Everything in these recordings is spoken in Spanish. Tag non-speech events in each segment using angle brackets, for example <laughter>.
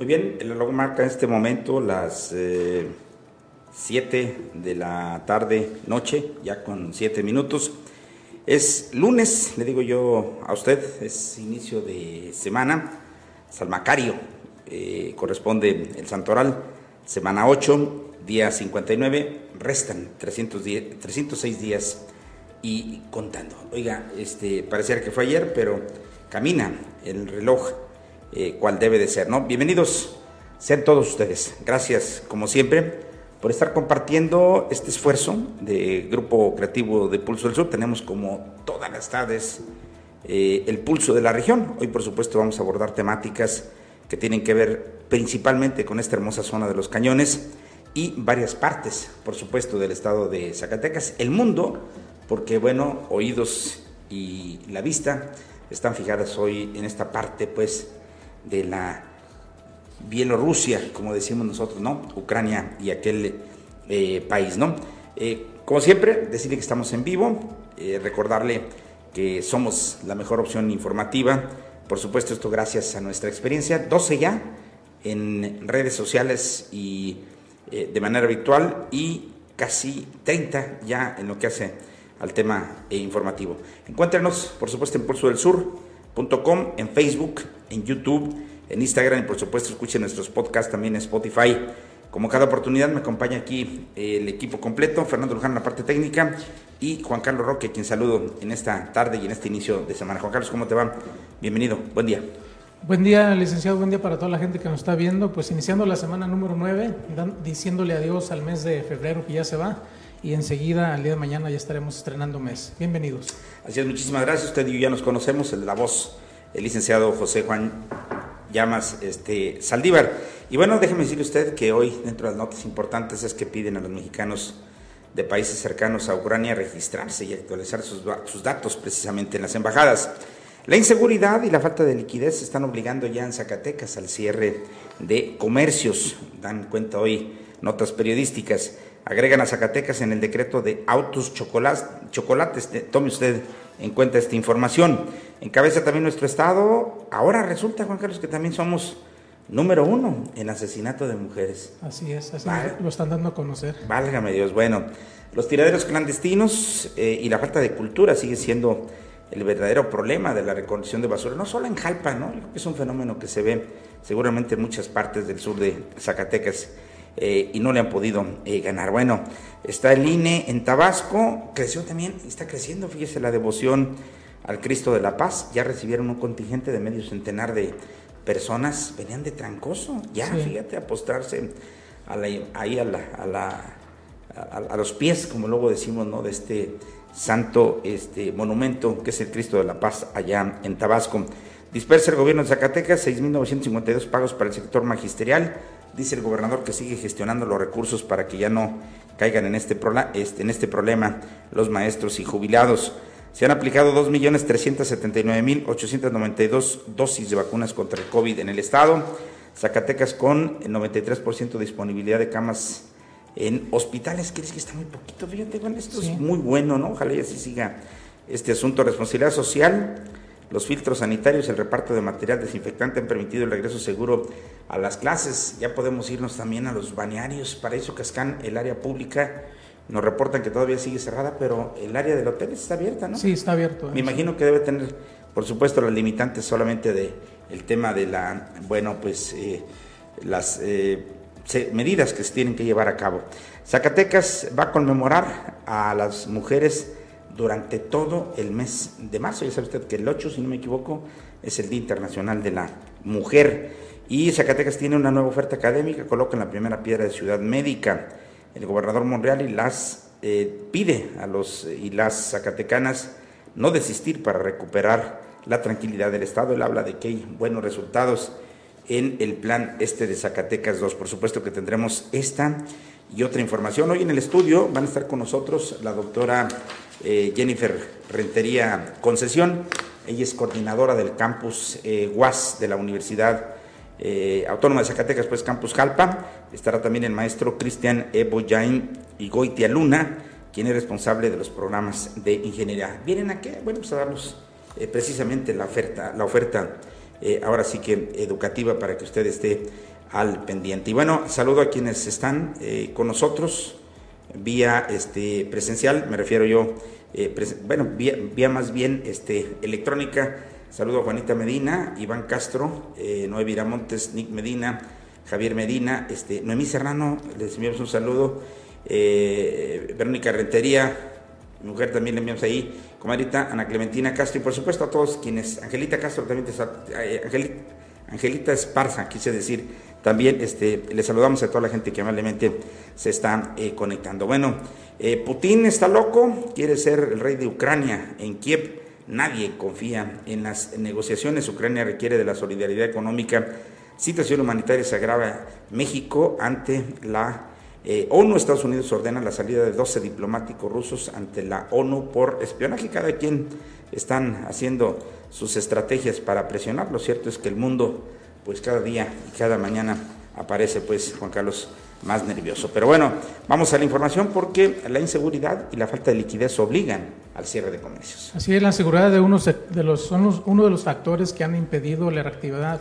Muy bien, el reloj marca en este momento las 7 eh, de la tarde, noche, ya con 7 minutos. Es lunes, le digo yo a usted, es inicio de semana, Salmacario, eh, corresponde el Santoral, semana 8, día 59, restan 306 días y contando. Oiga, este, pareciera que fue ayer, pero camina el reloj eh, cual debe de ser, ¿no? Bienvenidos sean todos ustedes. Gracias, como siempre, por estar compartiendo este esfuerzo de Grupo Creativo de Pulso del Sur. Tenemos como todas las tardes eh, el pulso de la región. Hoy, por supuesto, vamos a abordar temáticas que tienen que ver principalmente con esta hermosa zona de los cañones y varias partes, por supuesto, del estado de Zacatecas, el mundo, porque, bueno, oídos y la vista están fijadas hoy en esta parte, pues, de la Bielorrusia, como decimos nosotros, ¿no? Ucrania y aquel eh, país, ¿no? Eh, como siempre, decirle que estamos en vivo, eh, recordarle que somos la mejor opción informativa, por supuesto esto gracias a nuestra experiencia, 12 ya en redes sociales y de manera virtual y casi 30 ya en lo que hace al tema informativo. Encuéntrenos, por supuesto, en Pulso del En Facebook, en YouTube, en Instagram y por supuesto escuchen nuestros podcasts también en Spotify. Como cada oportunidad me acompaña aquí el equipo completo, Fernando Luján en la parte técnica y Juan Carlos Roque, quien saludo en esta tarde y en este inicio de semana. Juan Carlos, ¿cómo te va? Bienvenido, buen día. Buen día, licenciado, buen día para toda la gente que nos está viendo. Pues iniciando la semana número 9, diciéndole adiós al mes de febrero que ya se va y enseguida al día de mañana ya estaremos estrenando mes. Bienvenidos. Así es, muchísimas gracias. Usted y yo ya nos conocemos, la voz, el licenciado José Juan llamas este, Saldívar. Y bueno, déjeme decirle usted que hoy, dentro de las notas importantes, es que piden a los mexicanos de países cercanos a Ucrania registrarse y actualizar sus, sus datos precisamente en las embajadas. La inseguridad y la falta de liquidez están obligando ya en Zacatecas al cierre de comercios, dan cuenta hoy notas periodísticas. Agregan a Zacatecas en el decreto de autos chocolates, chocolates tome usted en cuenta esta información. Encabeza también nuestro Estado. Ahora resulta, Juan Carlos, que también somos número uno en asesinato de mujeres. Así es, así lo están dando a conocer. Válgame Dios. Bueno, los tiraderos clandestinos eh, y la falta de cultura sigue siendo el verdadero problema de la recolección de basura, no solo en Jalpa, ¿no? Es un fenómeno que se ve seguramente en muchas partes del sur de Zacatecas eh, y no le han podido eh, ganar. Bueno, está el INE en Tabasco, creció también, está creciendo, fíjese, la devoción al Cristo de la Paz. Ya recibieron un contingente de medio centenar de personas, venían de Trancoso, ya, fíjate, a postrarse ahí a, la, a, los pies, como luego decimos, ¿no? De este santo este monumento que es el Cristo de la Paz allá en Tabasco. Dispersa el gobierno de Zacatecas 6.952 pagos para el sector magisterial, Dice el gobernador que sigue gestionando los recursos para que ya no caigan en este, este, en este problema los maestros y jubilados. Se han aplicado 2.379.892 dosis de vacunas contra el COVID en el estado. Zacatecas con 93% de disponibilidad de camas en hospitales. ¿Quieres que está muy poquito? Fíjate, bueno, esto es muy bueno, ¿no? Ojalá y así siga este asunto. Responsabilidad social los filtros sanitarios, el reparto de material desinfectante han permitido el regreso seguro a las clases. Ya podemos irnos también a los bañarios. Para eso Cascán, el área pública, nos reportan que todavía sigue cerrada, pero el área del hotel está abierta, ¿no? Sí, está abierto. Me imagino que debe tener, por supuesto, las limitantes solamente de el tema de la, bueno, pues eh, las eh, medidas que se tienen que llevar a cabo. Zacatecas va a conmemorar a las mujeres durante todo el mes de marzo. Ya sabe usted que el 8, si no me equivoco, es el Día Internacional de la Mujer. Y Zacatecas tiene una nueva oferta académica, coloca en la primera piedra de Ciudad Médica. El gobernador Monreal y las eh, pide a los y las zacatecanas no desistir para recuperar la tranquilidad del Estado. Él habla de que hay buenos resultados en el plan este de Zacatecas 2. Por supuesto que tendremos esta y otra información. Hoy en el estudio van a estar con nosotros la doctora eh, Jennifer Rentería Concesión. Ella es coordinadora del campus eh, UAS de la Universidad eh, Autónoma de Zacatecas, pues Campus Jalpa. Estará también el maestro Cristian Eboyain y Goitia Luna, quien es responsable de los programas de ingeniería. ¿Vienen a qué? Bueno, pues a darnos precisamente la oferta, la oferta eh, ahora sí que educativa para que usted esté al pendiente. Y bueno, saludo a quienes están eh, con nosotros vía este, presencial, me refiero yo, eh, bueno, vía, más bien este, electrónica. Saludo a Juanita Medina, Iván Castro, Noé Viramontes, Nick Medina, Javier Medina, este, Noemí Serrano, les enviamos un saludo, Verónica Rentería, mi mujer también le enviamos ahí, comadrita Ana Clementina Castro y por supuesto a todos quienes, Angelita Castro también, te, Angelita, Angelita Esparza, quise decir, también este, le saludamos a toda la gente que amablemente se está eh, conectando. Bueno, eh, Putin está loco, quiere ser el rey de Ucrania en Kiev. Nadie confía en las negociaciones. Ucrania requiere de la solidaridad económica. Situación humanitaria se agrava. México ante la eh, ONU, Estados Unidos ordena la salida de 12 diplomáticos rusos ante la ONU por espionaje. Cada quien están haciendo sus estrategias para presionar. Lo cierto es que el mundo pues cada día y cada mañana aparece pues Juan Carlos más nervioso. Pero bueno, vamos a la información porque la inseguridad y la falta de liquidez obligan al cierre de comercios. Así es, la seguridad de, unos de los, son uno de los factores que han impedido la reactividad,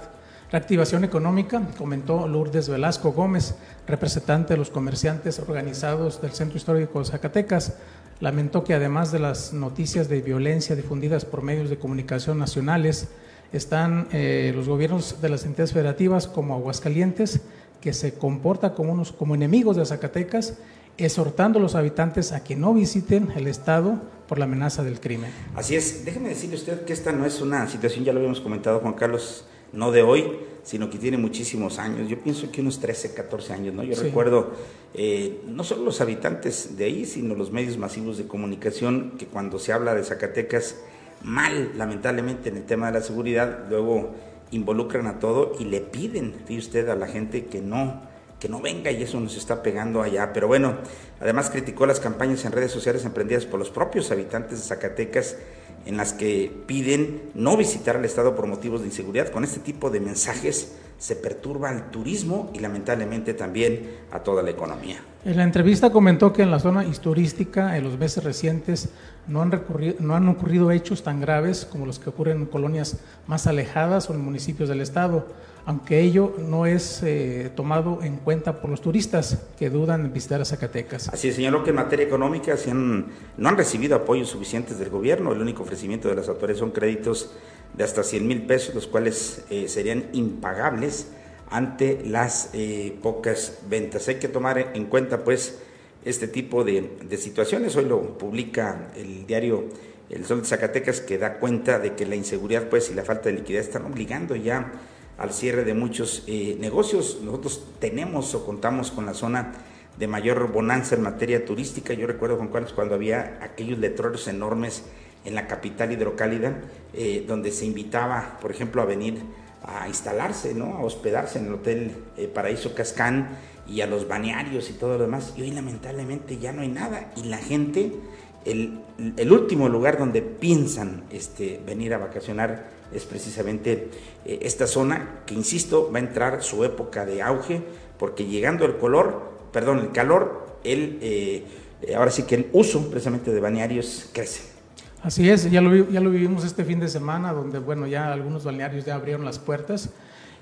reactivación económica, comentó Lourdes Velasco Gómez, representante de los comerciantes organizados del Centro Histórico de Zacatecas. Lamentó que además de las noticias de violencia difundidas por medios de comunicación nacionales, están eh, los gobiernos de las entidades federativas como Aguascalientes, que se comporta como, unos, como enemigos de Zacatecas, exhortando a los habitantes a que no visiten el Estado por la amenaza del crimen. Así es, déjeme decirle usted que esta no es una situación, ya lo habíamos comentado Juan Carlos, no de hoy, sino que tiene muchísimos años. Yo pienso que unos 13, 14 años, ¿no? Yo recuerdo eh, no solo los habitantes de ahí, sino los medios masivos de comunicación que cuando se habla de Zacatecas mal, lamentablemente, en el tema de la seguridad, luego involucran a todo y le piden, fíjese usted, a la gente que no, que no venga y eso nos está pegando allá. Pero bueno, además criticó las campañas en redes sociales emprendidas por los propios habitantes de Zacatecas en las que piden no visitar al Estado por motivos de inseguridad. Con este tipo de mensajes se perturba el turismo y lamentablemente también a toda la economía. En la entrevista comentó que en la zona turística en los meses recientes no han, no han ocurrido hechos tan graves como los que ocurren en colonias más alejadas o en municipios del Estado, aunque ello no es eh, tomado en cuenta por los turistas que dudan en visitar a Zacatecas. Así señaló que en materia económica no han recibido apoyos suficientes del gobierno, el único ofrecimiento de las autoridades son créditos de hasta 100 mil pesos, los cuales eh, serían impagables ante las eh, pocas ventas. Hay que tomar en cuenta, pues, este tipo de, situaciones. Hoy lo publica el diario El Sol de Zacatecas, que da cuenta de que la inseguridad, pues, y la falta de liquidez están obligando ya al cierre de muchos eh, negocios. Nosotros tenemos o contamos con la zona de mayor bonanza en materia turística. Yo recuerdo, Juan Carlos, cuando había aquellos letreros enormes en la capital hidrocálida, eh, donde se invitaba, por ejemplo, a venir a instalarse, ¿no? a hospedarse en el Hotel eh, Paraíso Cascán y a los banearios y todo lo demás. Y hoy lamentablemente ya no hay nada. Y la gente, el, el último lugar donde piensan este, venir a vacacionar es precisamente eh, esta zona, que insisto, va a entrar su época de auge, porque llegando el color, perdón, el calor, el, ahora sí que el uso precisamente de banearios crece. Así es, ya lo, ya lo vivimos este fin de semana, donde bueno, ya algunos balnearios ya abrieron las puertas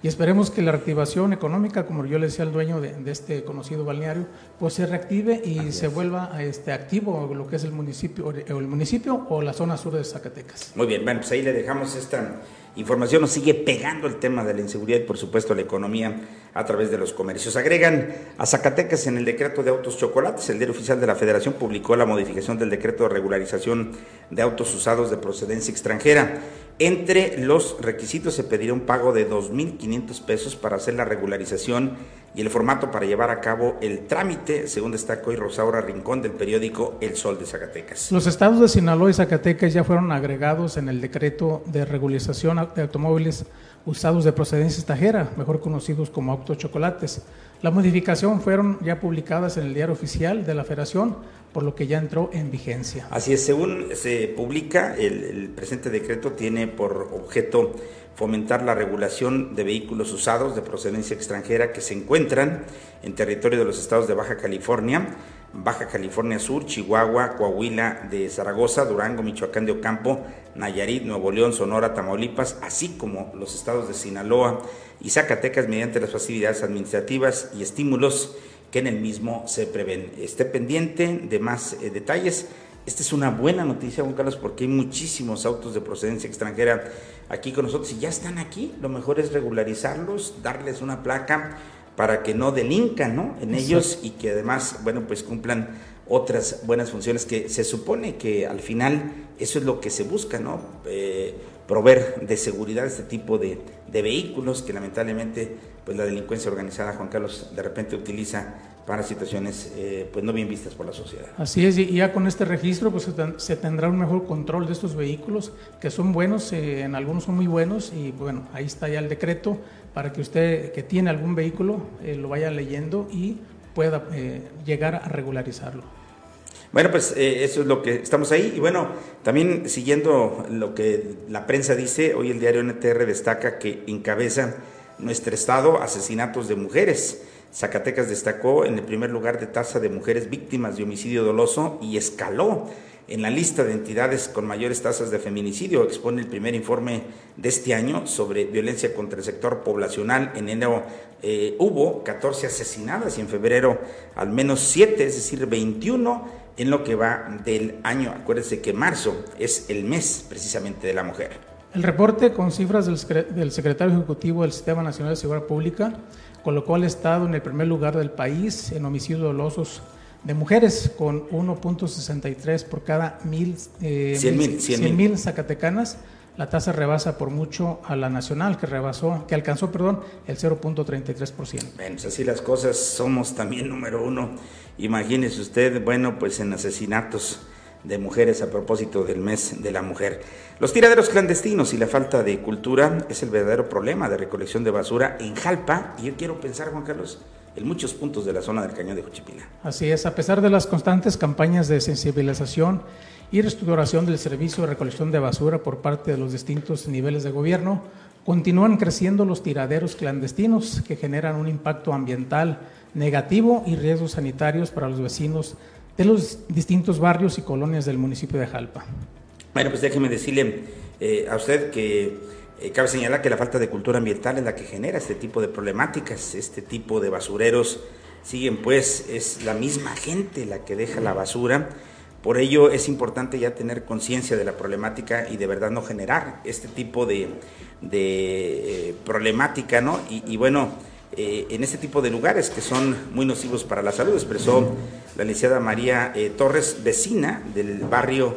y esperemos que la reactivación económica, como yo le decía al dueño de, este conocido balneario, pues se reactive y se vuelva este, activo lo que es el municipio, o el municipio o la zona sur de Zacatecas. Muy bien, bueno, pues ahí le dejamos esta información nos sigue pegando el tema de la inseguridad y por supuesto la economía a través de los comercios. Agregan a Zacatecas en el decreto de autos chocolates. El diario oficial de la Federación publicó la modificación del decreto de regularización de autos usados de procedencia extranjera. Entre los requisitos se pedirá un pago de 2.500 pesos para hacer la regularización y el formato para llevar a cabo el trámite, según destacó hoy Rosaura Rincón del periódico El Sol de Zacatecas. Los estados de Sinaloa y Zacatecas ya fueron agregados en el decreto de regularización de automóviles usados de procedencia extranjera, mejor conocidos como autos chocolates. La modificación fueron ya publicadas en el diario oficial de la Federación, por lo que ya entró en vigencia. Así es, según se publica, el, el presente decreto tiene por objeto fomentar la regulación de vehículos usados de procedencia extranjera que se encuentran en territorio de los estados de Baja California, Baja California Sur, Chihuahua, Coahuila de Zaragoza, Durango, Michoacán de Ocampo, Nayarit, Nuevo León, Sonora, Tamaulipas, así como los estados de Sinaloa y Zacatecas mediante las facilidades administrativas y estímulos que en el mismo se prevén. Esté pendiente de más eh, detalles. Esta es una buena noticia, Juan Carlos, porque hay muchísimos autos de procedencia extranjera aquí con nosotros y ya están aquí. Lo mejor es regularizarlos, darles una placa para que no delincan ¿no? en ellos y que además, bueno, pues cumplan otras buenas funciones que se supone que al final eso es lo que se busca, ¿no? Eh, proveer de seguridad este tipo de, de, vehículos que lamentablemente pues la delincuencia organizada, Juan Carlos, de repente utiliza para situaciones eh, pues no bien vistas por la sociedad. Así es, y ya con este registro pues se tendrá un mejor control de estos vehículos que son buenos, eh, en algunos son muy buenos y bueno, ahí está ya el decreto para que usted que tiene algún vehículo eh, lo vaya leyendo y pueda llegar a regularizarlo. Bueno, pues eso es lo que estamos ahí. Y bueno, también siguiendo lo que la prensa dice, hoy el diario NTR destaca que encabeza nuestro estado asesinatos de mujeres. Zacatecas destacó en el primer lugar de tasa de mujeres víctimas de homicidio doloso y escaló en la lista de entidades con mayores tasas de feminicidio. Expone el primer informe de este año sobre violencia contra el sector poblacional. En enero eh, hubo 14 asesinadas y en febrero al menos 7, es decir, 21 en lo que va del año. Acuérdense que marzo es el mes precisamente de la mujer. El reporte con cifras del secretario ejecutivo del Sistema Nacional de Seguridad Pública colocó al Estado en el primer lugar del país en homicidios dolosos de mujeres, con 1.63 por cada mil, eh, mil, zacatecanas. La tasa rebasa por mucho a la nacional, que rebasó, que alcanzó, perdón, el 0.33%. Bueno, pues así las cosas, somos también número uno. Imagínese usted, bueno, pues en asesinatos de mujeres a propósito del mes de la mujer. Los tiraderos clandestinos y la falta de cultura es el verdadero problema de recolección de basura en Jalpa y yo quiero pensar, Juan Carlos, en muchos puntos de la zona del Cañón de Juchipila. Así es, a pesar de las constantes campañas de sensibilización y reestructuración del servicio de recolección de basura por parte de los distintos niveles de gobierno, continúan creciendo los tiraderos clandestinos que generan un impacto ambiental negativo y riesgos sanitarios para los vecinos de los distintos barrios y colonias del municipio de Jalpa. Bueno, pues déjeme decirle eh, a usted que eh, cabe señalar que la falta de cultura ambiental es la que genera este tipo de problemáticas, este tipo de basureros siguen pues, es la misma gente la que deja la basura. Por ello es importante ya tener conciencia de la problemática y de verdad no generar este tipo de, de eh, problemática, ¿no? Y, bueno, eh, en este tipo de lugares que son muy nocivos para la salud, expresó la licenciada María Torres, vecina del barrio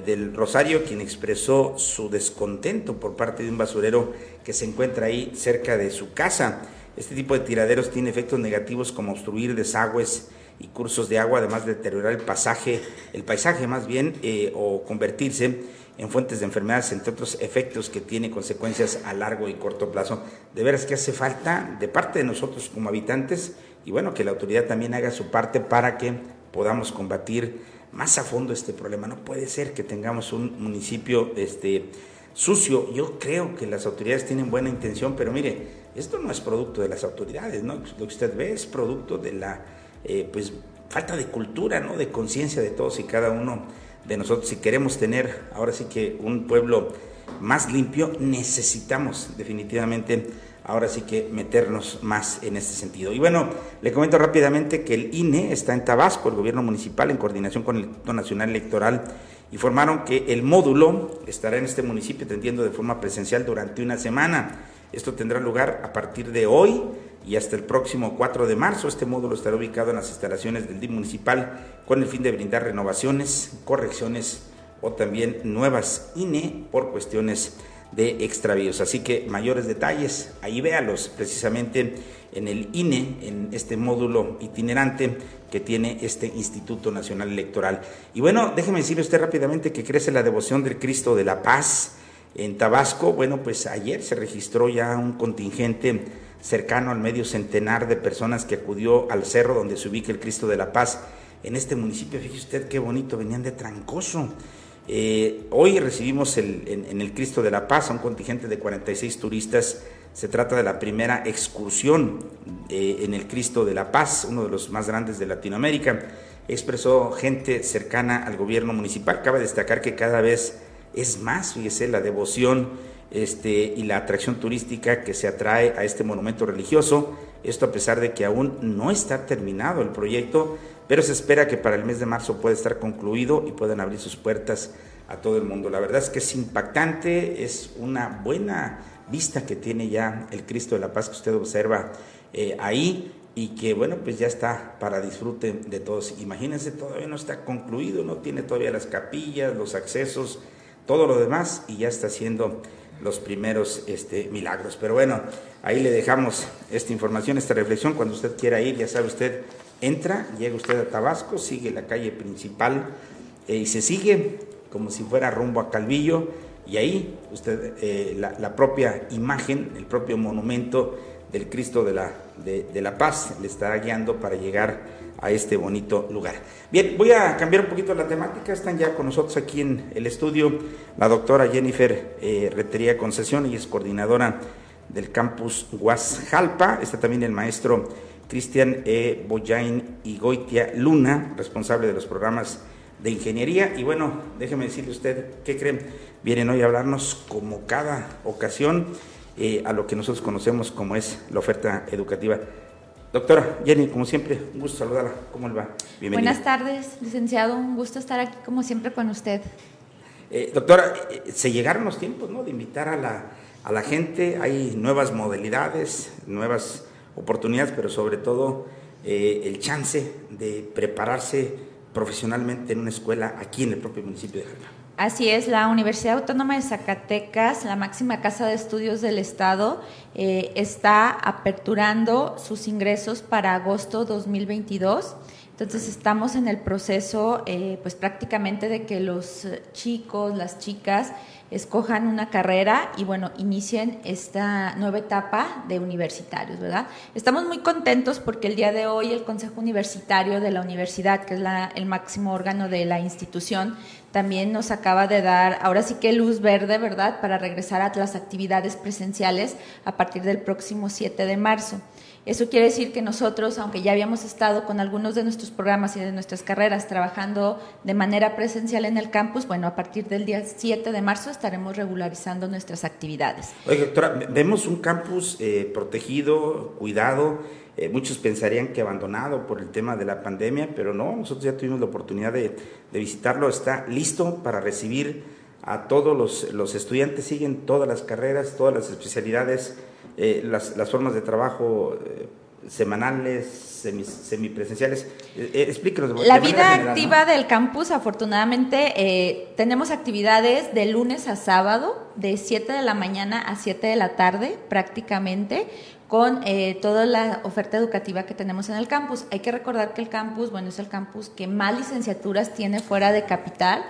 del Rosario, quien expresó su descontento por parte de un basurero que se encuentra ahí cerca de su casa. Este tipo de tiraderos tiene efectos negativos como obstruir desagües y cursos de agua, además de deteriorar el pasaje, el paisaje más bien, o convertirse en fuentes de enfermedades, entre otros efectos que tiene consecuencias a largo y corto plazo. De veras que hace falta de parte de nosotros como habitantes y bueno, que la autoridad también haga su parte para que podamos combatir más a fondo este problema. No puede ser que tengamos un municipio este, sucio. Yo creo que las autoridades tienen buena intención, pero mire, esto no es producto de las autoridades, ¿no? Lo que usted ve es producto de la eh, pues, falta de cultura, ¿no? De conciencia de todos y cada uno de nosotros. Si queremos tener ahora sí que un pueblo más limpio, necesitamos definitivamente ahora sí que meternos más en este sentido. Y bueno, le comento rápidamente que el INE está en Tabasco, el gobierno municipal, en coordinación con el Instituto Nacional Electoral, informaron que el módulo estará en este municipio atendiendo de forma presencial durante una semana. Esto tendrá lugar a partir de hoy y hasta el próximo 4 de marzo. Este módulo estará ubicado en las instalaciones del DIM municipal con el fin de brindar renovaciones, correcciones o también nuevas INE por cuestiones de extravíos. Así que mayores detalles, ahí véalos precisamente en el INE, en este módulo itinerante que tiene este Instituto Nacional Electoral. Y bueno, déjeme decirle usted rápidamente que crece la devoción del Cristo de la Paz en Tabasco. Bueno, pues ayer se registró ya un contingente cercano al medio centenar de personas que acudió al cerro donde se ubica el Cristo de la Paz en este municipio. Fíjese usted qué bonito, venían de Trancoso. Eh, hoy recibimos en, el Cristo de la Paz a un contingente de 46 turistas. Se trata de la primera excursión eh, en el Cristo de la Paz, uno de los más grandes de Latinoamérica. expresó gente cercana al gobierno municipal. Cabe destacar que cada vez es más, fíjese, la devoción este, y la atracción turística que se atrae a este monumento religioso. Esto a pesar de que aún no está terminado el proyecto, pero se espera que para el mes de marzo pueda estar concluido y puedan abrir sus puertas a todo el mundo. La verdad es que es impactante, es una buena vista que tiene ya el Cristo de la Paz que usted observa eh, ahí y que bueno, pues ya está para disfrute de todos. Imagínense, todavía no está concluido, no tiene todavía las capillas, los accesos, todo lo demás y ya está haciendo los primeros este, milagros. Pero bueno, ahí le dejamos esta información, esta reflexión. Cuando usted quiera ir, ya sabe usted, entra, llega usted a Tabasco, sigue la calle principal eh, y se sigue como si fuera rumbo a Calvillo y ahí usted, eh, la, propia imagen, el propio monumento del Cristo de la, de, la Paz le estará guiando para llegar a este bonito lugar. Bien, voy a cambiar un poquito la temática. Están ya con nosotros aquí en el estudio la doctora Jennifer eh, Retería Concesión, y es coordinadora del campus Guasjalpa. Está también el maestro Cristian E. Boyain y Goitia Luna, responsable de los programas de ingeniería. Y bueno, déjeme decirle usted, ¿qué creen? Vienen hoy a hablarnos como cada ocasión eh, a lo que nosotros conocemos como es la oferta educativa. Doctora Jenny, como siempre, un gusto saludarla. ¿Cómo le va? Bienvenida. Buenas tardes, licenciado. Un gusto estar aquí como siempre con usted. Eh, doctora, eh, se llegaron los tiempos ¿no? de invitar a la, a la gente. Hay nuevas modalidades, nuevas oportunidades, pero sobre todo el chance de prepararse profesionalmente en una escuela aquí en el propio municipio de Jalapa. Así es, la Universidad Autónoma de Zacatecas, la máxima casa de estudios del Estado, eh, está aperturando sus ingresos para agosto 2022. Entonces estamos en el proceso, eh, pues prácticamente de que los chicos, las chicas escojan una carrera y bueno, inicien esta nueva etapa de universitarios, ¿verdad? Estamos muy contentos porque el día de hoy el Consejo Universitario de la Universidad, que es el máximo órgano de la institución, también nos acaba de dar, ahora sí que luz verde, ¿verdad?, para regresar a las actividades presenciales a partir del próximo 7 de marzo. Eso quiere decir que nosotros, aunque ya habíamos estado con algunos de nuestros programas y de nuestras carreras trabajando de manera presencial en el campus, bueno, a partir del día 7 de marzo estaremos regularizando nuestras actividades. Oye, doctora, vemos un campus eh, protegido, cuidado. Eh, muchos pensarían que abandonado por el tema de la pandemia, pero no, nosotros ya tuvimos la oportunidad de, visitarlo. Está listo para recibir a todos los, los estudiantes, siguen todas las carreras, todas las especialidades eh, las, las, formas de trabajo eh, semanales, semipresenciales. Eh, explíquenos. La vida activa del campus, afortunadamente, tenemos actividades de lunes a sábado, de 7 de la mañana a 7 de la tarde, prácticamente con toda la oferta educativa que tenemos en el campus. Hay que recordar que el campus, bueno, es el campus que más licenciaturas tiene fuera de capital.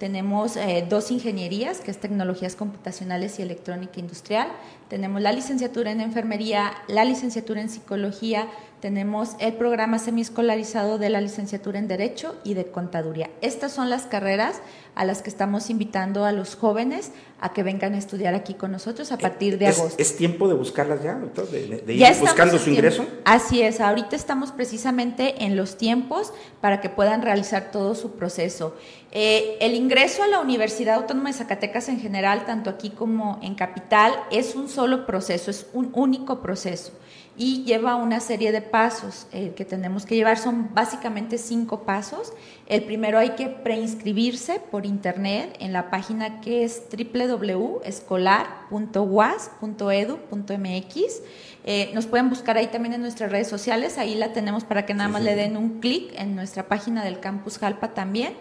Tenemos dos ingenierías, que es tecnologías computacionales y electrónica industrial. Tenemos la licenciatura en enfermería, la licenciatura en psicología, tenemos el programa semiescolarizado de la licenciatura en Derecho y de Contaduría. Estas son las carreras a las que estamos invitando a los jóvenes a que vengan a estudiar aquí con nosotros a partir de agosto. ¿Es tiempo de buscarlas ya, doctor? ¿De, ir buscando su ingreso? Así es, ahorita estamos precisamente en los tiempos para que puedan realizar todo su proceso. Eh, el ingreso a la Universidad Autónoma de Zacatecas en general, tanto aquí como en Capital, es un solo proceso, es un único proceso y lleva una serie de pasos eh, que tenemos que llevar. Son básicamente cinco pasos. El primero hay que preinscribirse por internet en la página que es www.escolar.was.edu.mx. Eh, nos pueden buscar ahí también en nuestras redes sociales, ahí la tenemos para que nada más le den un clic en nuestra página del Campus Jalpa también.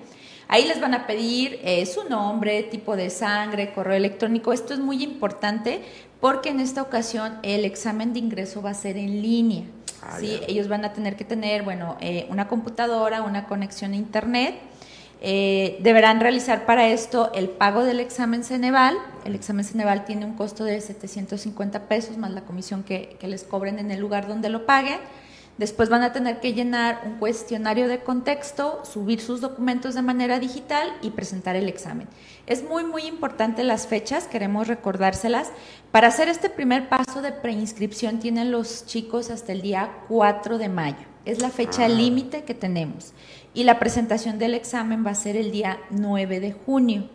Ahí les van a pedir eh, su nombre, tipo de sangre, correo electrónico. Esto es muy importante porque en esta ocasión el examen de ingreso va a ser en línea. Ah, ¿sí? Ellos van a tener que tener, bueno, eh, una computadora, una conexión a internet. Eh, deberán realizar para esto el pago del examen Ceneval. El examen Ceneval tiene un costo de 750 pesos más la comisión que, que les cobren en el lugar donde lo paguen. Después van a tener que llenar un cuestionario de contexto, subir sus documentos de manera digital y presentar el examen. Es muy, muy importante las fechas, queremos recordárselas. Para hacer este primer paso de preinscripción tienen los chicos hasta el día 4 de mayo. Es la fecha Ah. límite que tenemos. Y la presentación del examen va a ser el día 9 de junio.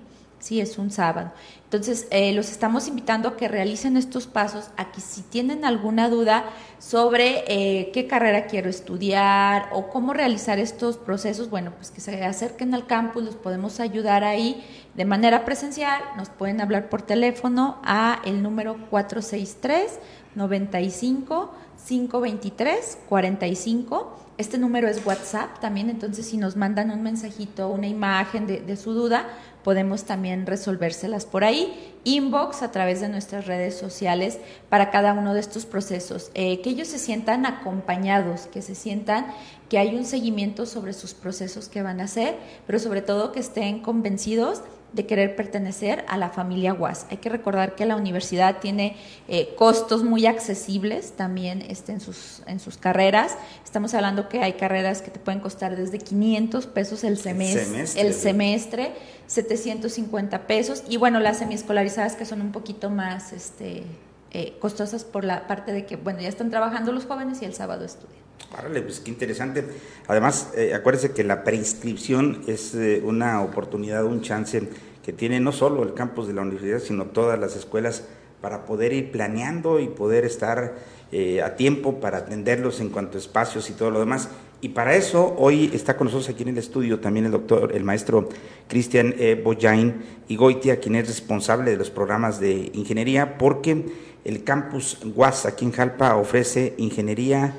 Sí, es un sábado. Entonces, eh, los estamos invitando a que realicen estos pasos, a que si tienen alguna duda sobre eh, qué carrera quiero estudiar o cómo realizar estos procesos, bueno, pues que se acerquen al campus, los podemos ayudar ahí de manera presencial, nos pueden hablar por teléfono a el número 463 95 523 45. Este número es WhatsApp también, entonces si nos mandan un mensajito, una imagen de, su duda, podemos también resolvérselas por ahí. Inbox a través de nuestras redes sociales para cada uno de estos procesos. Eh, que ellos se sientan acompañados, que se sientan que hay un seguimiento sobre sus procesos que van a hacer, pero sobre todo que estén convencidos de querer pertenecer a la familia UAS. Hay que recordar que la universidad tiene eh, costos muy accesibles también este, en, sus, en sus carreras. Estamos hablando que hay carreras que te pueden costar desde 500 pesos el semestre, semestre. el semestre 750 pesos y bueno, las semiescolarizadas que son un poquito más este, eh, costosas por la parte de que, bueno, ya están trabajando los jóvenes y el sábado estudian. Árale, pues qué interesante. Además, eh, acuérdese que la preinscripción es eh, una oportunidad, un chance que tiene no solo el campus de la universidad, sino todas las escuelas para poder ir planeando y poder estar eh, a tiempo para atenderlos en cuanto a espacios y todo lo demás. Y para eso hoy está con nosotros aquí en el estudio también el doctor, el maestro Cristian eh, Boyain Igoitia, quien es responsable de los programas de ingeniería, porque el campus UAS aquí en Jalpa ofrece ingeniería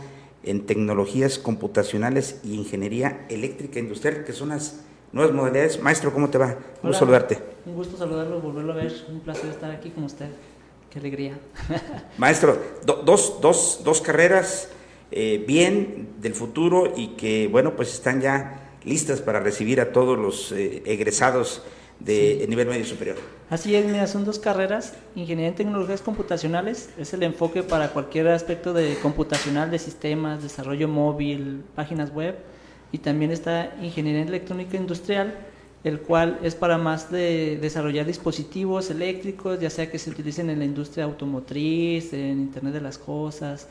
en tecnologías computacionales y ingeniería eléctrica industrial, que son las nuevas modalidades. Maestro, ¿cómo te va? Un gusto saludarte. Un gusto saludarlo, volverlo a ver. Un placer estar aquí con usted. Qué alegría. <laughs> Maestro, do- dos, dos, dos carreras eh, bien del futuro y que, bueno, pues están ya listas para recibir a todos los eh, egresados de Sí. nivel medio superior. Así es, mira, son dos carreras. Ingeniería en tecnologías computacionales es el enfoque para cualquier aspecto de computacional, de sistemas, desarrollo móvil, páginas web. Y también está ingeniería en electrónica industrial, el cual es para más de desarrollar dispositivos eléctricos, ya sea que se utilicen en la industria automotriz, en Internet de las Cosas.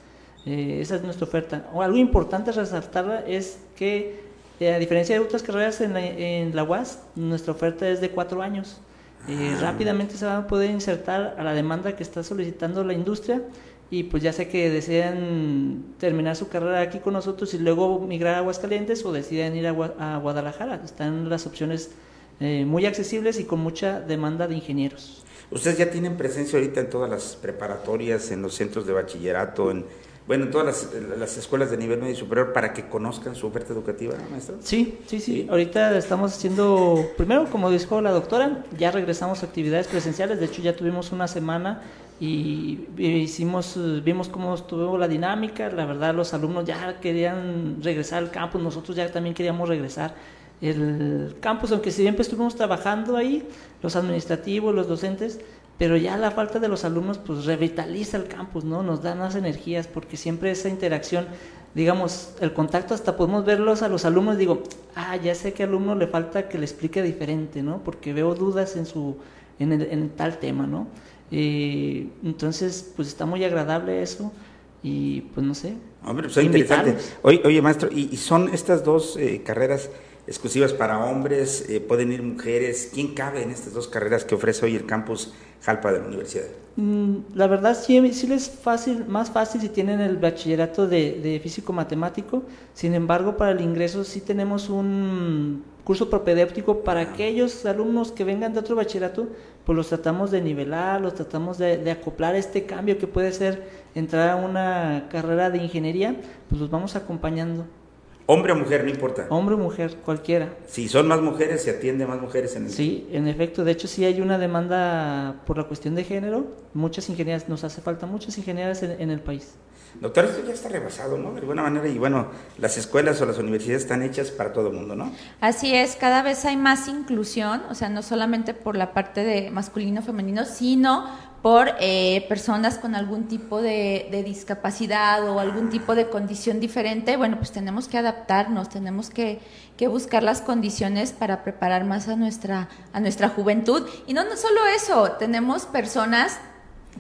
Eh, esa es nuestra oferta. O algo importante resaltarla es que, a diferencia de otras carreras en la, en la UAS, nuestra oferta es de cuatro años. Eh, Ah. rápidamente se van a poder insertar a la demanda que está solicitando la industria y pues ya sea que desean terminar su carrera aquí con nosotros y luego migrar a Aguascalientes o deciden ir a, Gua- a Guadalajara. Están las opciones eh, muy accesibles y con mucha demanda de ingenieros. Ustedes ya tienen presencia ahorita en todas las preparatorias, en los centros de bachillerato, en, bueno, en todas las, las escuelas de nivel medio superior para que conozcan su oferta educativa, ¿no, maestro? Sí, sí, sí. Sí. Ahorita estamos haciendo, primero, como dijo la doctora, ya regresamos a actividades presenciales. De hecho, ya tuvimos una semana y hicimos, vimos cómo estuvo la dinámica. La verdad, los alumnos ya querían regresar al campus. Nosotros ya también queríamos regresar. El campus, aunque siempre estuvimos trabajando ahí, los administrativos, los docentes, pero ya la falta de los alumnos pues revitaliza el campus, ¿no? Nos da más energías porque siempre esa interacción, digamos, el contacto hasta podemos verlos a los alumnos, digo, ah, ya sé que alumno le falta que le explique diferente, ¿no? Porque veo dudas en su en, el- en tal tema, ¿no? Eh, entonces, pues está muy agradable eso y pues no sé. Hombre, pues es interesante. Oye, oye, maestro, ¿y, y son estas dos eh, carreras exclusivas para hombres? Eh, ¿Pueden ir mujeres? ¿Quién cabe en estas dos carreras que ofrece hoy el campus Jalpa de la universidad? Mm, La verdad sí, sí les es fácil, más fácil si tienen el bachillerato de, de físico-matemático. Sin embargo, para el ingreso sí tenemos un curso propedéutico para aquellos alumnos que vengan de otro bachillerato, pues los tratamos de nivelar, los tratamos de, de acoplar este cambio que puede ser entrar a una carrera de ingeniería, pues los vamos acompañando. Hombre o mujer, no importa. Hombre o mujer, cualquiera. Si son más mujeres, se atiende más mujeres en el... Sí, en efecto, de hecho sí hay una demanda por la cuestión de género. Muchas ingenierías, nos hace falta muchas ingenierías en, en el país. Doctor, esto ya está rebasado, ¿no? De alguna manera, y bueno, las escuelas o las universidades están hechas para todo el mundo, ¿no? Así es, cada vez hay más inclusión, o sea, no solamente por la parte de masculino femenino, sino por eh, personas con algún tipo de, discapacidad o algún tipo de condición diferente. Bueno, pues tenemos que adaptarnos, tenemos que, buscar las condiciones para preparar más a nuestra, a nuestra juventud. Y no solo eso, tenemos personas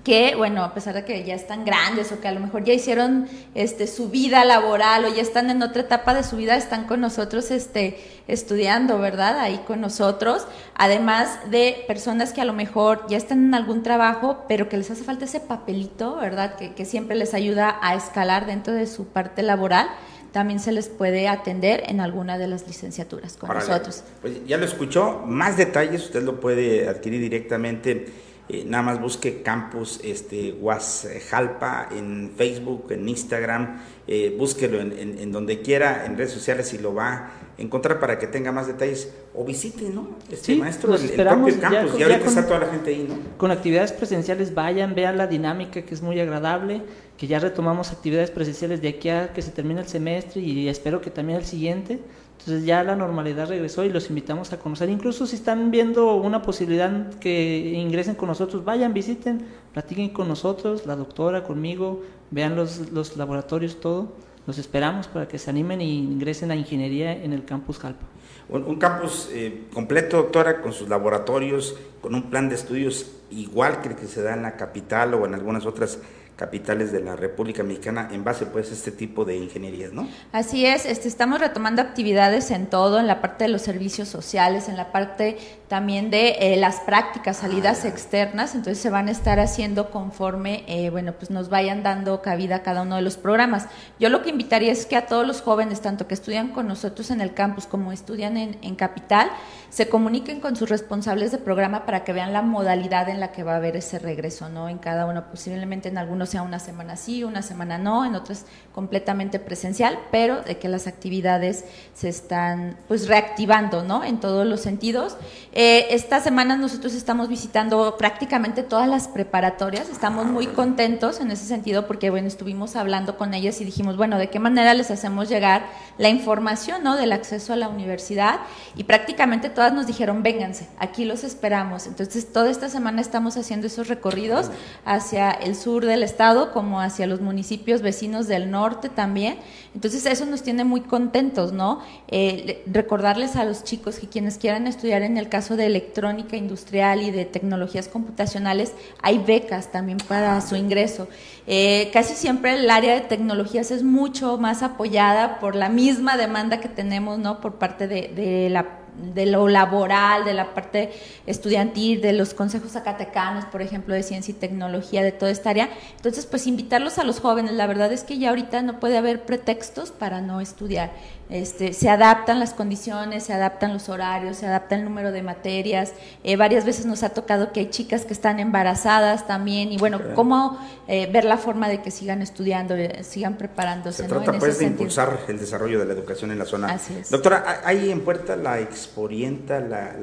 que, bueno, a pesar de que ya están grandes o que a lo mejor ya hicieron este, su vida laboral o ya están en otra etapa de su vida, están con nosotros este, estudiando, ¿verdad? Ahí con nosotros. Además de personas que a lo mejor ya están en algún trabajo, pero que les hace falta ese papelito, ¿verdad? Que, que siempre les ayuda a escalar dentro de su parte laboral también se les puede atender en alguna de las licenciaturas con nosotros. Pues ya lo escuchó, más detalles usted lo puede adquirir directamente eh, nada más busque Campus este, Guasjalpa en Facebook, en Instagram, eh, búsquelo en, donde quiera, en redes sociales y lo va a encontrar para que tenga más detalles o visite, ¿no? Este maestro, el, propio campus, ya, ahorita está toda la gente ahí, ¿no? Con actividades presenciales vayan, vean la dinámica que es muy agradable, que ya retomamos actividades presenciales de aquí a que se termine el semestre y espero que también el siguiente entonces ya la normalidad regresó y los invitamos a conocer. Incluso si están viendo una posibilidad que ingresen con nosotros, vayan, visiten, platiquen con nosotros, la doctora, conmigo, vean los, los laboratorios, todo. Los esperamos para que se animen e ingresen a ingeniería en el campus Jalpa. Un, campus eh, completo, doctora, con sus laboratorios, con un plan de estudios igual que el que se da en la capital o en algunas otras capitales de la República Mexicana en base pues a este tipo de ingenierías, ¿no? Así es, este, estamos retomando actividades en todo, en la parte de los servicios sociales, en la parte también de eh, las prácticas, salidas externas, entonces se van a estar haciendo conforme, eh, bueno, pues nos vayan dando cabida a cada uno de los programas. Yo lo que invitaría es que a todos los jóvenes, tanto que estudian con nosotros en el campus como estudian en, en Capital, se comuniquen con sus responsables de programa para que vean la modalidad en la que va a haber ese regreso, ¿no? En cada uno, posiblemente en algunos sea una semana sí, una semana no, en otras completamente presencial, pero de que las actividades se están pues reactivando, ¿no? En todos los sentidos. Eh, esta semana nosotros estamos visitando prácticamente todas las preparatorias, estamos muy contentos en ese sentido porque, bueno, estuvimos hablando con ellas y dijimos, bueno, ¿de qué manera les hacemos llegar la información, ¿no? Del acceso a la universidad y prácticamente todas nos dijeron, vénganse, aquí los esperamos. Entonces, toda esta semana estamos haciendo esos recorridos hacia el sur del estado como hacia los municipios vecinos del norte también. Entonces eso nos tiene muy contentos, ¿no? Eh, recordarles a los chicos que quienes quieran estudiar en el caso de electrónica industrial y de tecnologías computacionales, hay becas también para su ingreso. Eh, casi siempre el área de tecnologías es mucho más apoyada por la misma demanda que tenemos, ¿no? Por parte de, de la de lo laboral, de la parte estudiantil, de los consejos zacatecanos, por ejemplo, de ciencia y tecnología, de toda esta área. Entonces, pues invitarlos a los jóvenes. La verdad es que ya ahorita no puede haber pretextos para no estudiar. Este, se adaptan las condiciones, se adaptan los horarios, se adapta el número de materias. Eh, varias veces nos ha tocado que hay chicas que están embarazadas también y bueno, cómo eh, ver la forma de que sigan estudiando, eh, sigan preparándose. Se trata pues de impulsar el desarrollo de la educación en la zona. Así es. Doctora, hay en Puerta la Exporienta, la,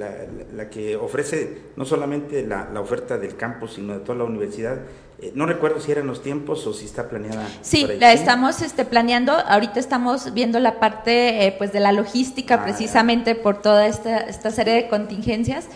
la, que ofrece no solamente la, la oferta del campus, sino de toda la universidad. Eh, no recuerdo si eran los tiempos o si está planeada. Sí, la estamos este, planeando. Ahorita estamos viendo la parte eh, pues de la logística ah, precisamente por toda esta, esta serie de contingencias.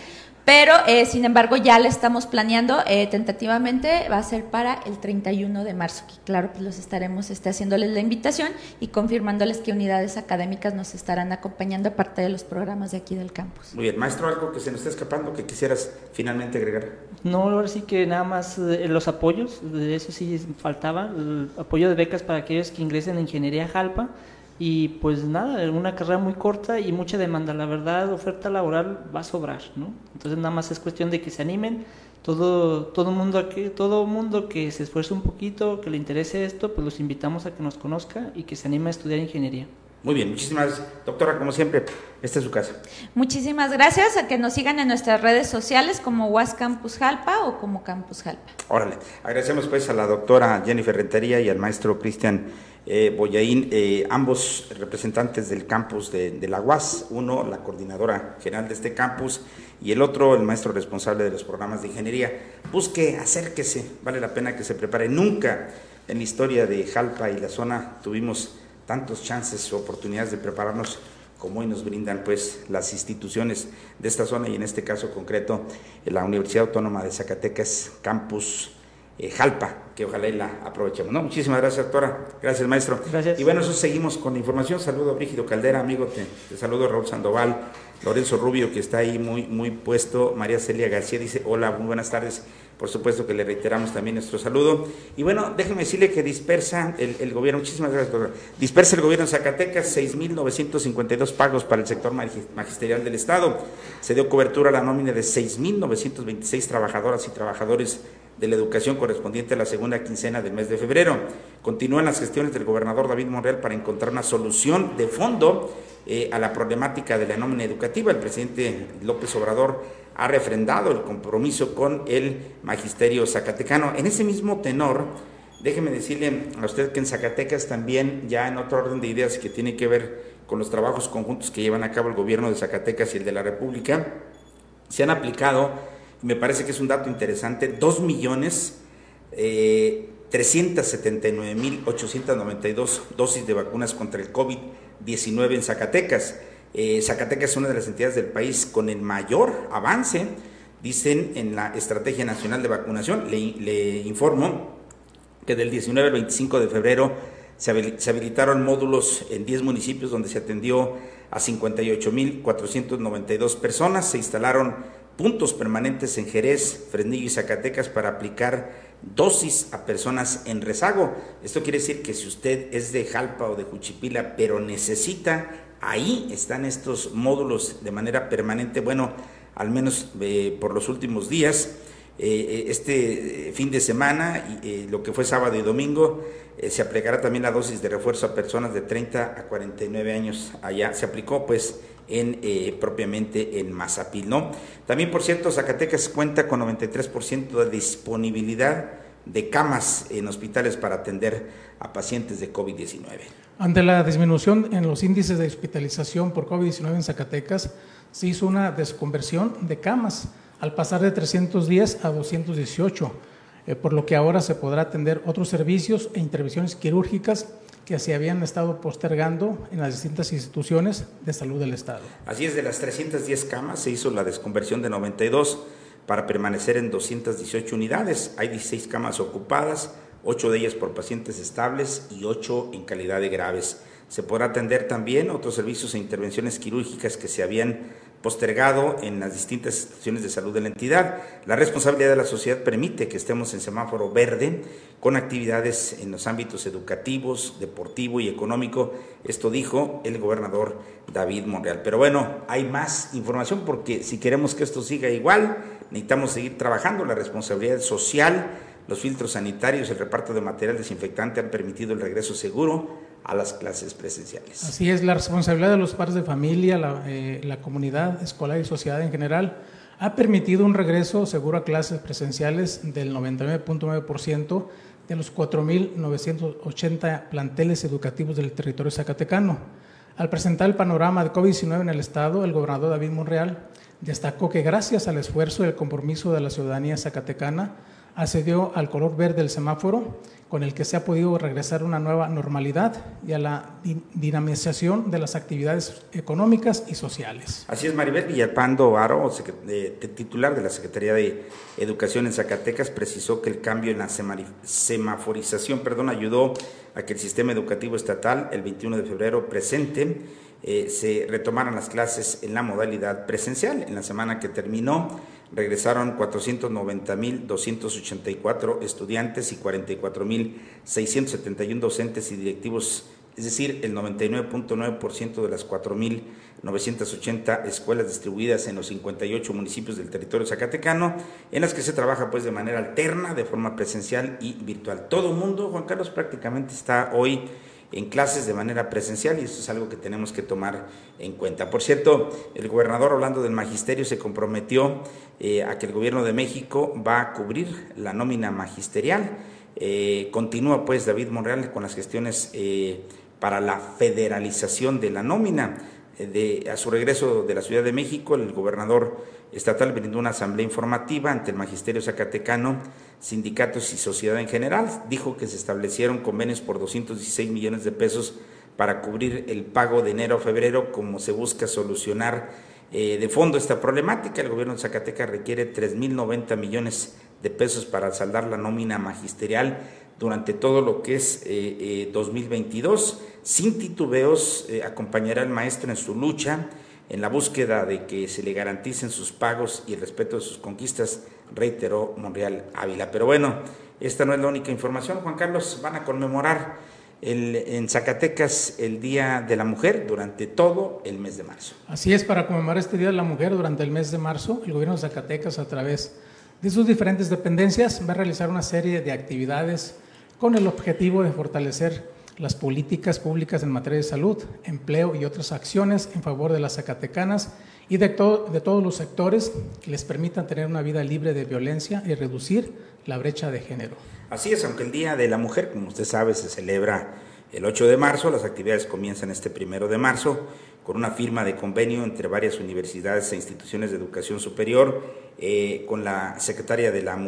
Pero, eh, sin embargo, ya le estamos planeando, eh, tentativamente va a ser para el 31 de marzo. claro, pues los estaremos este, haciéndoles la invitación y confirmándoles que unidades académicas nos estarán acompañando aparte de los programas de aquí del campus. Muy bien, maestro, algo que se nos está escapando que quisieras finalmente agregar. No, ahora sí que nada más eh, los apoyos, de eso sí faltaba, el apoyo de becas para aquellos que ingresen en Ingeniería Jalpa y pues nada, una carrera muy corta y mucha demanda. La verdad, oferta laboral va a sobrar, ¿no? Entonces nada más es cuestión de que se animen. Todo todo mundo aquí, todo mundo que se esfuerce un poquito, que le interese esto, pues los invitamos a que nos conozca y que se anime a estudiar ingeniería. Muy bien, muchísimas gracias. Doctora, como siempre, esta es su casa. Muchísimas gracias a que nos sigan en nuestras redes sociales como Was Campus Jalpa o como Campus Jalpa. Órale, agradecemos pues a la doctora Jennifer Rentería y al maestro Cristian eh, Boyaín, eh, ambos representantes del campus de, la UAS, uno la coordinadora general de este campus y el otro el maestro responsable de los programas de ingeniería. Busque, acérquese, vale la pena que se prepare. Nunca en la historia de Jalpa y la zona tuvimos tantos chances o oportunidades de prepararnos como hoy nos brindan pues las instituciones de esta zona y en este caso concreto la Universidad Autónoma de Zacatecas, campus eh, Jalpa, que ojalá la aprovechemos. ¿no? Muchísimas gracias, doctora. Gracias, maestro. Gracias. Y bueno, eso seguimos con la información. Saludo a Brígido Caldera, amigo. Te, saludo a Raúl Sandoval, Lorenzo Rubio, que está ahí muy, muy puesto. María Celia García dice, hola, muy buenas tardes. por supuesto que le reiteramos también nuestro saludo. Y bueno, déjeme decirle que dispersa el, gobierno, muchísimas gracias, doctor, dispersa el gobierno de Zacatecas 6.952 pagos para el sector magisterial del Estado. Se dio cobertura a la nómina de 6.926 trabajadoras y trabajadores de la educación correspondiente a la segunda quincena del mes de febrero. Continúan las gestiones del gobernador David Monreal para encontrar una solución de fondo eh, a la problemática de la nómina educativa. El presidente López Obrador ha refrendado el compromiso con el magisterio zacatecano. En ese mismo tenor, déjeme decirle a usted que en Zacatecas también, ya en otro orden de ideas que tiene que ver con los trabajos conjuntos que llevan a cabo el gobierno de Zacatecas y el de la República, se han aplicado, me parece que es un dato interesante, 2 millones eh, 379.892 dosis de vacunas contra el COVID-19 en Zacatecas. Eh, Zacatecas es una de las entidades del país con el mayor avance, dicen en la Estrategia Nacional de Vacunación. Le, informo que del 19 al 25 de febrero se, habilitaron módulos en 10 municipios donde se atendió a 58.492 personas. Se instalaron puntos permanentes en Jerez, Fresnillo y Zacatecas para aplicar dosis a personas en rezago. Esto quiere decir que si usted es de Jalpa o de Juchipila, pero necesita Ahí están estos módulos de manera permanente, bueno, al menos eh, por los últimos días. Eh, eh, este fin de semana, y, lo que fue sábado y domingo, se aplicará también la dosis de refuerzo a personas de 30 a 49 años allá. Se aplicó pues en propiamente en Mazapil, ¿no? También, por cierto, Zacatecas cuenta con 93% de disponibilidad de camas en hospitales para atender a pacientes de COVID-19. Ante la disminución en los índices de hospitalización por COVID-19 en Zacatecas, se hizo una desconversión de camas al pasar de 310 a 218, eh, por lo que ahora se podrá atender otros servicios e intervenciones quirúrgicas que se habían estado postergando en las distintas instituciones de salud del Estado. Así es, de las 310 camas se hizo la desconversión de 92 para permanecer en 218 unidades. Hay 16 camas ocupadas, 8 de ellas por pacientes estables y 8 en calidad de graves. Se podrá atender también otros servicios e intervenciones quirúrgicas que se habían postergado en las distintas instituciones de salud de la entidad. La responsabilidad de la sociedad permite que estemos en semáforo verde con actividades en los ámbitos educativos, deportivo y económico. Esto dijo el gobernador David Monreal. Pero bueno, hay más información porque si queremos que esto siga igual, necesitamos seguir trabajando. La responsabilidad social los filtros sanitarios, el reparto de material desinfectante han permitido el regreso seguro a las clases presenciales. Así es, la responsabilidad de los padres de familia, la, eh, la comunidad escolar y sociedad en general ha permitido un regreso seguro a clases presenciales del 99.9% de los 4.980 planteles educativos del territorio zacatecano. Al presentar el panorama de COVID-19 en el Estado, el gobernador David Monreal destacó que gracias al esfuerzo y el compromiso de la ciudadanía zacatecana, accedió al color verde del semáforo, con el que se ha podido regresar a una nueva normalidad y a la dinamización de las actividades económicas y sociales. Así es, Maribel Villalpando Aro, titular de la Secretaría de Educación en Zacatecas, precisó que el cambio en la semaforización perdón, ayudó a que el sistema educativo estatal, el 21 de febrero presente, eh, se retomaran las clases en la modalidad presencial. En la semana que terminó, regresaron 490.284 estudiantes y 44.671 docentes y directivos, es decir, el 99.9% de las 4.980 escuelas distribuidas en los 58 municipios del territorio zacatecano, en las que se trabaja pues de manera alterna, de forma presencial y virtual. Todo el mundo, Juan Carlos, prácticamente está hoy en clases de manera presencial y eso es algo que tenemos que tomar en cuenta. Por cierto, el gobernador hablando del magisterio se comprometió eh, a que el gobierno de México va a cubrir la nómina magisterial. Eh, continúa pues David Monreal con las gestiones eh, para la federalización de la nómina. De, a su regreso de la Ciudad de México, el gobernador estatal brindó una asamblea informativa ante el magisterio zacatecano, sindicatos y sociedad en general. Dijo que se establecieron convenios por 216 millones de pesos para cubrir el pago de enero a febrero, como se busca solucionar eh, de fondo esta problemática. El gobierno de Zacatecas requiere 3.090 millones de pesos para saldar la nómina magisterial durante todo lo que es 2022. Eh, eh, Sin titubeos, acompañará al maestro en su lucha en la búsqueda de que se le garanticen sus pagos y el respeto de sus conquistas reiteró Monreal Ávila. Pero bueno, esta no es la única información. Juan Carlos, van a conmemorar en Zacatecas el Día de la Mujer durante todo el mes de marzo. Así es, para conmemorar este Día de la Mujer durante el mes de marzo, el gobierno de Zacatecas a través de sus diferentes dependencias va a realizar una serie de actividades con el objetivo de fortalecer las políticas públicas en materia de salud, empleo y otras acciones en favor de las zacatecanas y de, todos los sectores que les permitan tener una vida libre de violencia y reducir la brecha de género. Así es, aunque el Día de la Mujer, como usted sabe, se celebra el 8 de marzo, las actividades comienzan este primero de marzo con una firma de convenio entre varias universidades e instituciones de educación superior, eh, con la Secretaría de la,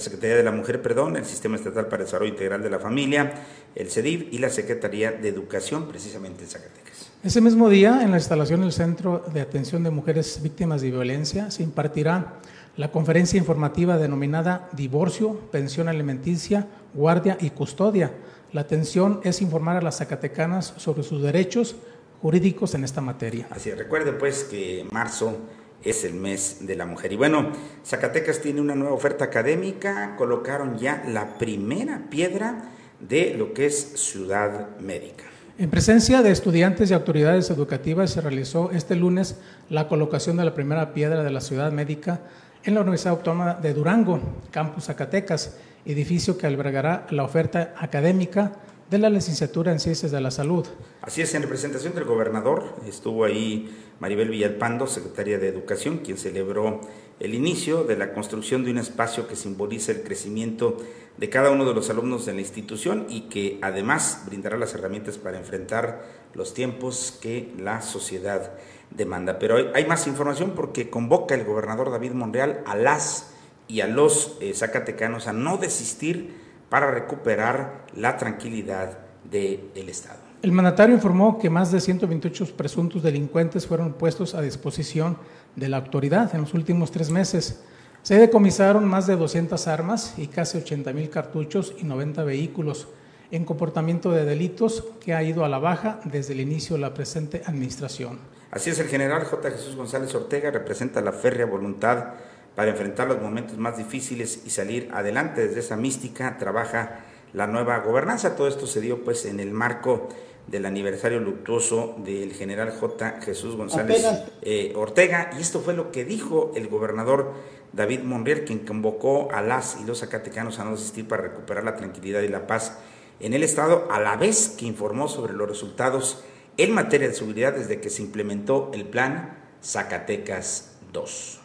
Secretaría de la Mujer, perdón, el Sistema Estatal para el Desarrollo Integral de la Familia, el CEDIV y la Secretaría de Educación, precisamente en Zacatecas. Ese mismo día, en la instalación del Centro de Atención de Mujeres Víctimas de Violencia, se impartirá la conferencia informativa denominada Divorcio, Pensión Alimenticia, Guardia y Custodia. La atención es informar a las zacatecanas sobre sus derechos jurídicos en esta materia. Así, recuerde pues que marzo es el mes de la mujer. Y bueno, Zacatecas tiene una nueva oferta académica, colocaron ya la primera piedra de lo que es Ciudad Médica. En presencia de estudiantes y autoridades educativas se realizó este lunes la colocación de la primera piedra de la Ciudad Médica en la Universidad Autónoma de Durango, Campus Zacatecas, edificio que albergará la oferta académica de la licenciatura en Ciencias de la Salud. Así es, en representación del gobernador estuvo ahí Maribel Villalpando, secretaria de Educación, quien celebró el inicio de la construcción de un espacio que simboliza el crecimiento de cada uno de los alumnos de la institución y que además brindará las herramientas para enfrentar los tiempos que la sociedad demanda. Pero hay, más información porque convoca el gobernador David Monreal a las y a los eh, zacatecanos a no desistir para recuperar la tranquilidad del Estado. El mandatario informó que más de 128 presuntos delincuentes fueron puestos a disposición de la autoridad en los últimos tres meses. Se decomisaron más de 200 armas y casi 80 mil cartuchos y 90 vehículos en comportamiento de delitos que ha ido a la baja desde el inicio de la presente administración. Así es, el general J. Jesús González Ortega representa la férrea voluntad para enfrentar los momentos más difíciles y salir adelante. Desde esa mística trabaja la nueva gobernanza. Todo esto se dio pues en el marco del aniversario luctuoso del general J. Jesús González eh, Ortega. Y esto fue lo que dijo el gobernador David Monreal, quien convocó a las y los zacatecanos a no desistir para recuperar la tranquilidad y la paz en el Estado, a la vez que informó sobre los resultados en materia de seguridad desde que se implementó el plan Zacatecas 2.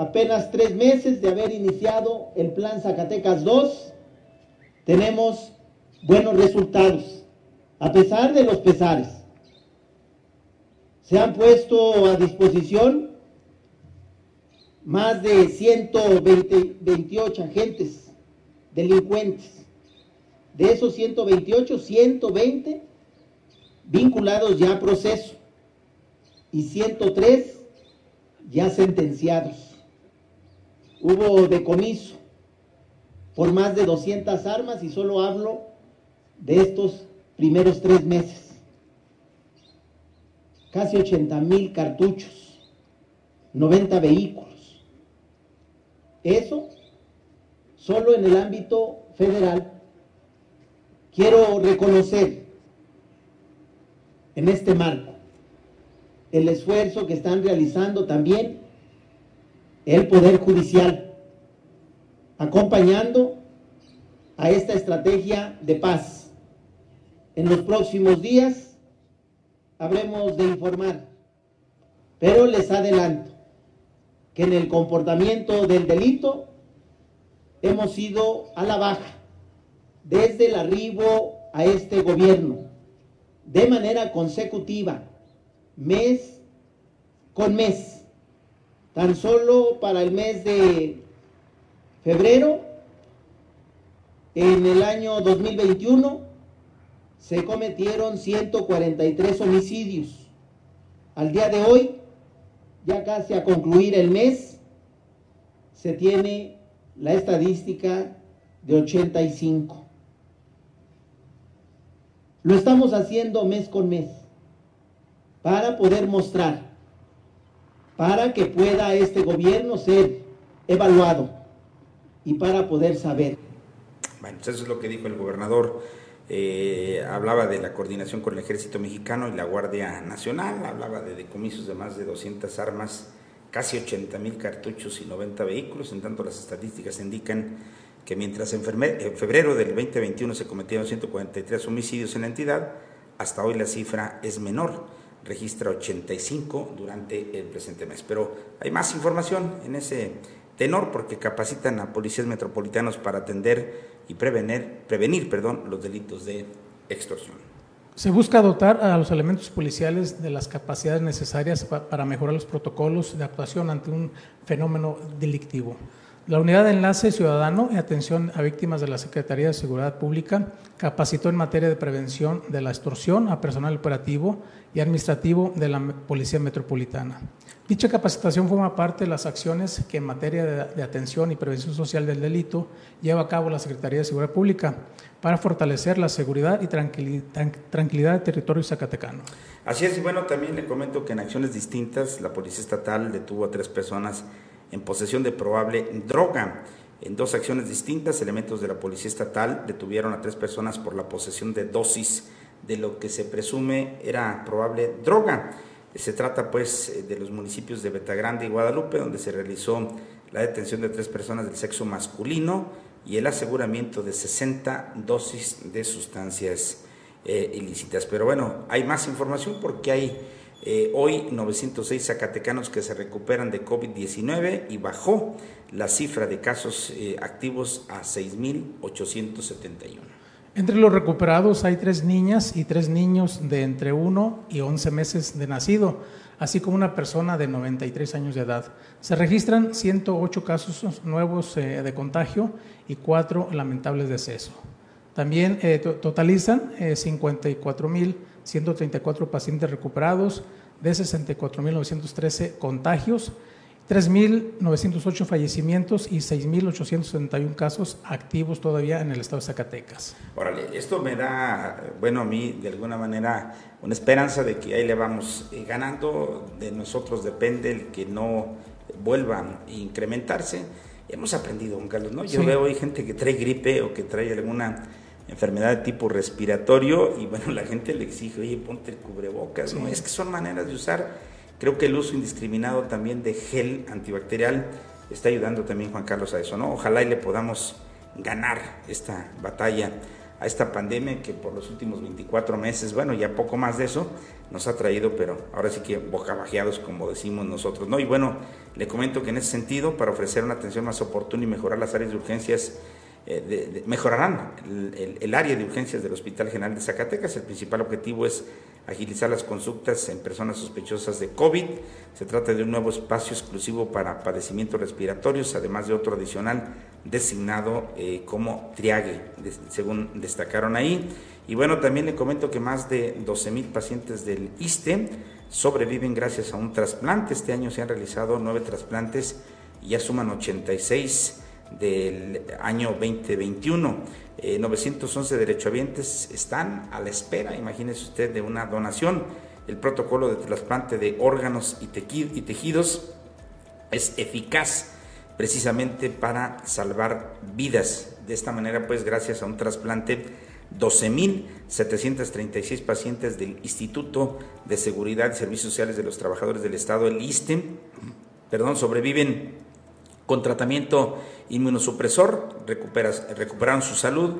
Apenas tres meses de haber iniciado el plan Zacatecas 2, tenemos buenos resultados, a pesar de los pesares. Se han puesto a disposición más de 128 agentes delincuentes. De esos 128, 120 vinculados ya a proceso y 103 ya sentenciados. Hubo decomiso por más de 200 armas y solo hablo de estos primeros tres meses. Casi 80 mil cartuchos, 90 vehículos. Eso solo en el ámbito federal. Quiero reconocer en este marco. El esfuerzo que están realizando también el Poder Judicial, acompañando a esta estrategia de paz. En los próximos días habremos de informar, pero les adelanto que en el comportamiento del delito hemos ido a la baja desde el arribo a este gobierno de manera consecutiva, mes con mes. Tan solo para el mes de febrero, en el año 2021, se cometieron 143 homicidios. Al día de hoy, ya casi a concluir el mes, se tiene la estadística de 85. Lo estamos haciendo mes con mes para poder mostrar, para que pueda este gobierno ser evaluado y para poder saber. Bueno, pues eso es lo que dijo el gobernador. Eh, hablaba de la coordinación con el ejército mexicano y la Guardia Nacional, hablaba de decomisos de más de 200 armas, casi 80 mil cartuchos y 90 vehículos, en tanto las estadísticas indican que mientras en febrero del 2021 se cometieron 143 homicidios en la entidad, hasta hoy la cifra es menor, registra 85 durante el presente mes. Pero hay más información en ese tenor porque capacitan a policías metropolitanos para atender y prevenir, prevenir perdón, los delitos de extorsión. Se busca dotar a los elementos policiales de las capacidades necesarias para mejorar los protocolos de actuación ante un fenómeno delictivo. La Unidad de Enlace Ciudadano y Atención a Víctimas de la Secretaría de Seguridad Pública capacitó en materia de prevención de la extorsión a personal operativo y administrativo de la Policía Metropolitana. Dicha capacitación forma parte de las acciones que en materia de, atención y prevención social del delito lleva a cabo la Secretaría de Seguridad Pública para fortalecer la seguridad y tranquilidad del territorio zacatecano. Así es, y bueno, también le comento que en acciones distintas la Policía Estatal detuvo a tres personas en posesión de probable droga. En dos acciones distintas, elementos de la Policía Estatal detuvieron a tres personas por la posesión de dosis de lo que se presume era probable droga. Se trata pues de los municipios de Betagrande y Guadalupe, donde se realizó la detención de tres personas del sexo masculino y el aseguramiento de 60 dosis de sustancias eh, ilícitas. Pero bueno, hay más información porque hay eh, hoy 906 zacatecanos que se recuperan de COVID-19 y bajó la cifra de casos eh, activos a 6.871. Entre los recuperados hay tres niñas y tres niños de entre 1 y 11 meses de nacido, así como una persona de 93 años de edad. Se registran 108 casos nuevos eh, de contagio y cuatro lamentables decesos. También totalizan 54.000 134 pacientes recuperados de 64.913 contagios, 3.908 fallecimientos y 6.871 casos activos todavía en el estado de Zacatecas. Órale, esto me da, bueno, a mí de alguna manera una esperanza de que ahí le vamos eh, ganando, de nosotros depende el que no vuelvan a incrementarse. Hemos aprendido, don Carlos, ¿no? Yo veo hay gente que trae gripe o que trae alguna enfermedad de tipo respiratorio y bueno, la gente le exige, oye, ponte el cubrebocas, ¿no? Es que son maneras de usar. Creo que el uso indiscriminado también de gel antibacterial está ayudando también, Juan Carlos, a eso, ¿no? Ojalá y le podamos ganar esta batalla a esta pandemia que por los últimos 24 meses, bueno, ya poco más de eso, nos ha traído, pero ahora sí que bocabajeados, como decimos nosotros, ¿no? Y bueno, le comento que en ese sentido, para ofrecer una atención más oportuna y mejorar las áreas de urgencias eh, mejorarán el, área de urgencias del Hospital General de Zacatecas. El principal objetivo es agilizar las consultas en personas sospechosas de COVID. Se trata de un nuevo espacio exclusivo para padecimientos respiratorios, además de otro adicional designado eh, como triague, según destacaron ahí. Y bueno, también le comento que más de 12 mil pacientes del ISTE sobreviven gracias a un trasplante. Este año se han realizado nueve trasplantes y ya suman 86 del año 2021. 911 eh, derechohabientes están a la espera, imagínese usted, de una donación. El protocolo de trasplante de órganos y, y tejidos es eficaz precisamente para salvar vidas. De esta manera, pues gracias a un trasplante, 12.736 pacientes del Instituto de Seguridad y Servicios Sociales de los Trabajadores del Estado, el ISTE, perdón, sobreviven con tratamiento inmunosupresor, recuperaron su salud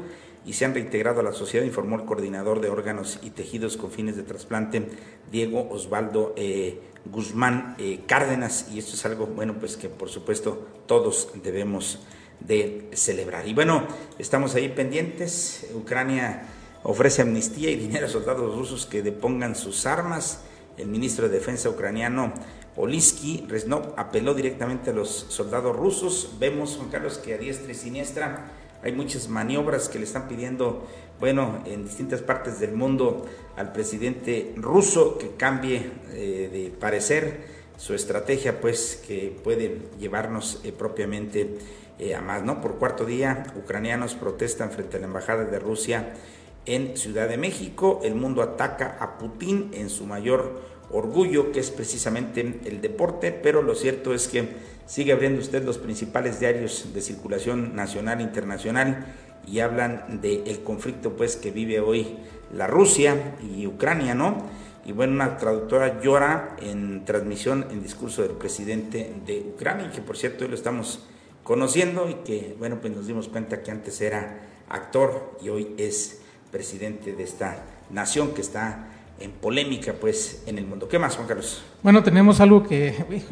y se han reintegrado a la sociedad, informó el coordinador de órganos y tejidos con fines de trasplante, Diego Osvaldo eh, Guzmán eh, Cárdenas, y esto es algo, bueno, pues que por supuesto todos debemos de celebrar. Y bueno, estamos ahí pendientes, Ucrania ofrece amnistía y dinero a soldados rusos que depongan sus armas, el ministro de Defensa ucraniano Olisky Reznov apeló directamente a los soldados rusos. Vemos, Juan Carlos, que a diestra y siniestra hay muchas maniobras que le están pidiendo, bueno, en distintas partes del mundo al presidente ruso que cambie eh, de parecer su estrategia, pues que puede llevarnos eh, propiamente eh, a más, ¿no? Por cuarto día, ucranianos protestan frente a la embajada de Rusia en Ciudad de México. El mundo ataca a Putin en su mayor orgullo, que es precisamente el deporte, pero lo cierto es que sigue abriendo usted los principales diarios de circulación nacional e internacional y hablan del conflicto pues que vive hoy la Rusia y Ucrania, ¿no? Y bueno, una traductora llora en transmisión en discurso del presidente de Ucrania, que por cierto hoy lo estamos conociendo y que bueno, pues nos dimos cuenta que antes era actor y hoy es presidente de esta nación que está en polémica pues en el mundo. ¿Qué más, Juan Carlos? Bueno, tenemos algo que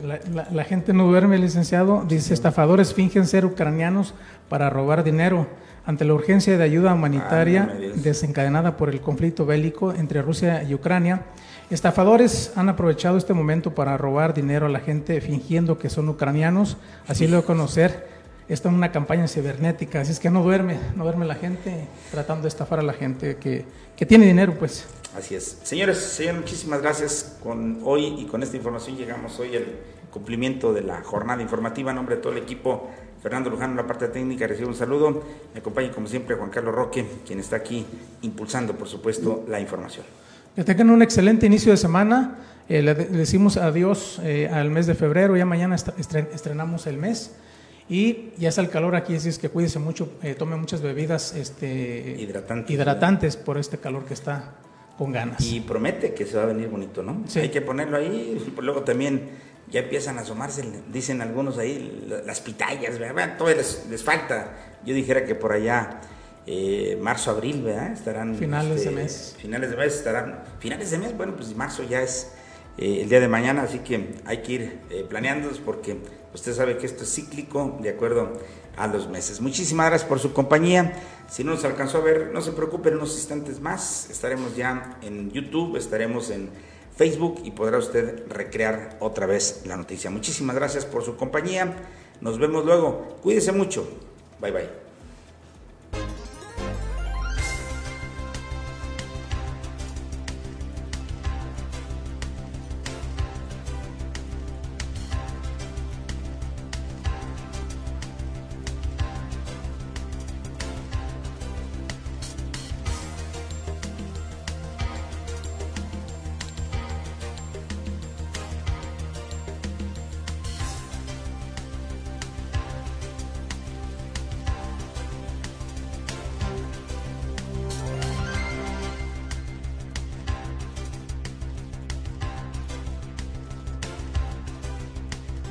la, gente no duerme, licenciado. Dice, estafadores fingen ser ucranianos para robar dinero. Ante la urgencia de ayuda humanitaria desencadenada por el conflicto bélico entre Rusia y Ucrania, estafadores han aprovechado este momento para robar dinero a la gente fingiendo que son ucranianos, así lo conocer. Esta es una campaña cibernética, así es que no duerme, no duerme la gente tratando de estafar a la gente que, que tiene dinero, pues. Así es. Señores, señores, muchísimas gracias. Con hoy y con esta información llegamos hoy al cumplimiento de la jornada informativa. En nombre de todo el equipo, Fernando Luján, la parte técnica, recibe un saludo. Me acompaña, como siempre, Juan Carlos Roque, quien está aquí impulsando, por supuesto, la información. Que tengan un excelente inicio de semana. Eh, le, decimos adiós eh, al mes de febrero. Ya mañana estrenamos el mes. Y ya está el calor aquí, así es que cuídese mucho, eh, tome muchas bebidas este, hidratantes, hidratantes por este calor que está con ganas. Y promete que se va a venir bonito, ¿no? Sí. Hay que ponerlo ahí, luego también ya empiezan a asomarse, dicen algunos ahí, las pitayas, ¿verdad? Todo les, les falta. Yo dijera que por allá, eh, marzo, abril, ¿verdad? Estarán... Finales de este, mes. Finales de mes estarán... Finales de mes, bueno, pues marzo ya es eh, el día de mañana, así que hay que ir eh, planeando porque usted sabe que esto es cíclico de acuerdo a los meses. Muchísimas gracias por su compañía. Si no nos alcanzó a ver, no se preocupen, en unos instantes más estaremos ya en YouTube, estaremos en Facebook y podrá usted recrear otra vez la noticia. Muchísimas gracias por su compañía. Nos vemos luego. Cuídese mucho. Bye bye.